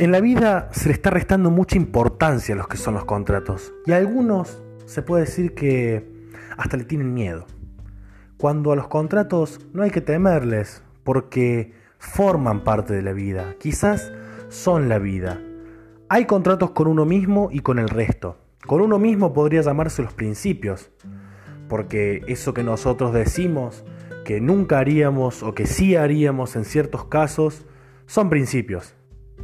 En la vida se le está restando mucha importancia a los que son los contratos y a algunos se puede decir que hasta le tienen miedo. Cuando a los contratos no hay que temerles porque forman parte de la vida, quizás son la vida. Hay contratos con uno mismo y con el resto. Con uno mismo podría llamarse los principios, porque eso que nosotros decimos que nunca haríamos o que sí haríamos en ciertos casos son principios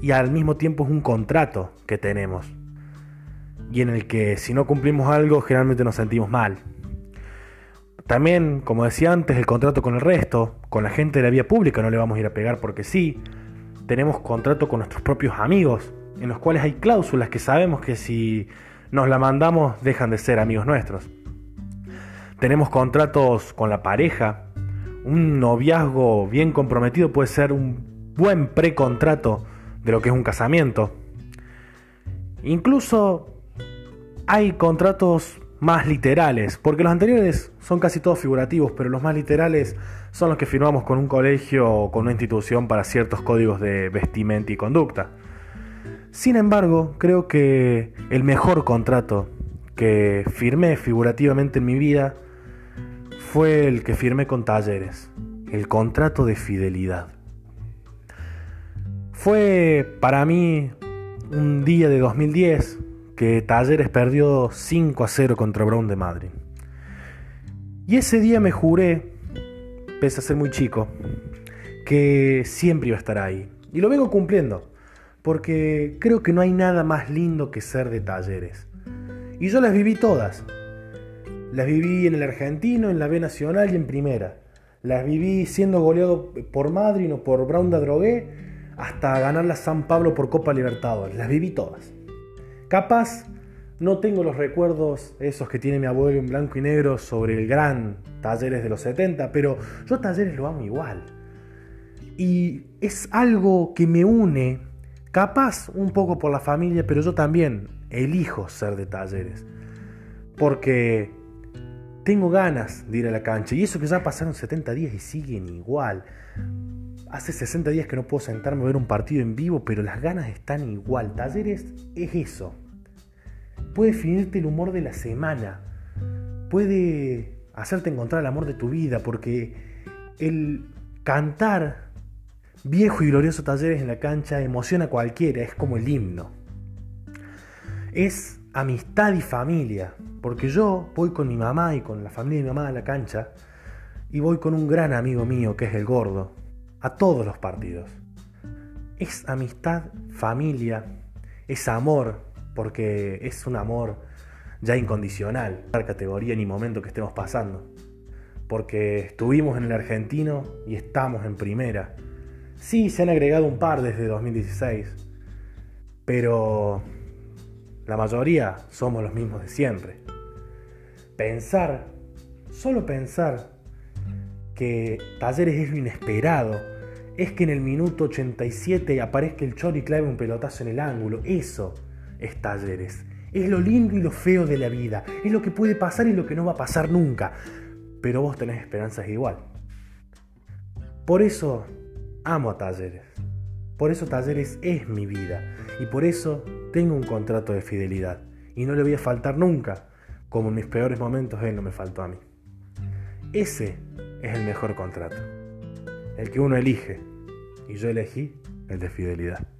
y al mismo tiempo es un contrato que tenemos y en el que si no cumplimos algo generalmente nos sentimos mal. También, como decía antes, el contrato con el resto, con la gente de la vía pública no le vamos a ir a pegar porque sí. Tenemos contrato con nuestros propios amigos, en los cuales hay cláusulas que sabemos que si nos la mandamos dejan de ser amigos nuestros. Tenemos contratos con la pareja. Un noviazgo bien comprometido puede ser un buen precontrato de lo que es un casamiento. Incluso hay contratos más literales, porque los anteriores son casi todos figurativos, pero los más literales son los que firmamos con un colegio o con una institución para ciertos códigos de vestimenta y conducta. Sin embargo, creo que el mejor contrato que firmé figurativamente en mi vida fue el que firmé con Talleres, el contrato de fidelidad. Fue para mí un día de 2010 que Talleres perdió 5 a 0 contra Brown de Madrid. Y ese día me juré, pese a ser muy chico, que siempre iba a estar ahí. Y lo vengo cumpliendo, porque creo que no hay nada más lindo que ser de Talleres. Y yo las viví todas. Las viví en el argentino, en la B Nacional y en primera. Las viví siendo goleado por Madrid o por Brown de Drogué hasta ganar la San Pablo por Copa Libertadores. Las viví todas. Capaz no tengo los recuerdos esos que tiene mi abuelo en blanco y negro sobre el gran Talleres de los 70, pero yo Talleres lo amo igual. Y es algo que me une, capaz un poco por la familia, pero yo también elijo ser de Talleres. Porque tengo ganas de ir a la cancha. Y eso que ya pasaron 70 días y siguen igual. Hace 60 días que no puedo sentarme a ver un partido en vivo, pero las ganas están igual. Talleres es eso. Puede definirte el humor de la semana. Puede hacerte encontrar el amor de tu vida, porque el cantar viejo y glorioso Talleres en la cancha emociona a cualquiera, es como el himno. Es amistad y familia, porque yo voy con mi mamá y con la familia de mi mamá a la cancha y voy con un gran amigo mío que es el gordo, a todos los partidos. Es amistad, familia, es amor, porque es un amor ya incondicional, la categoría ni momento que estemos pasando. Porque estuvimos en el argentino y estamos en primera. Sí, se han agregado un par desde 2016, pero la mayoría somos los mismos de siempre. Pensar, solo pensar que Talleres es lo inesperado, es que en el minuto 87 aparezca el Chori y clave un pelotazo en el ángulo. Eso es talleres. Es lo lindo y lo feo de la vida. Es lo que puede pasar y lo que no va a pasar nunca. Pero vos tenés esperanzas igual. Por eso amo a Talleres. Por eso Talleres es mi vida. Y por eso tengo un contrato de fidelidad. Y no le voy a faltar nunca. Como en mis peores momentos él no me faltó a mí. Ese es el mejor contrato el que uno elige. Y yo elegí el de fidelidad.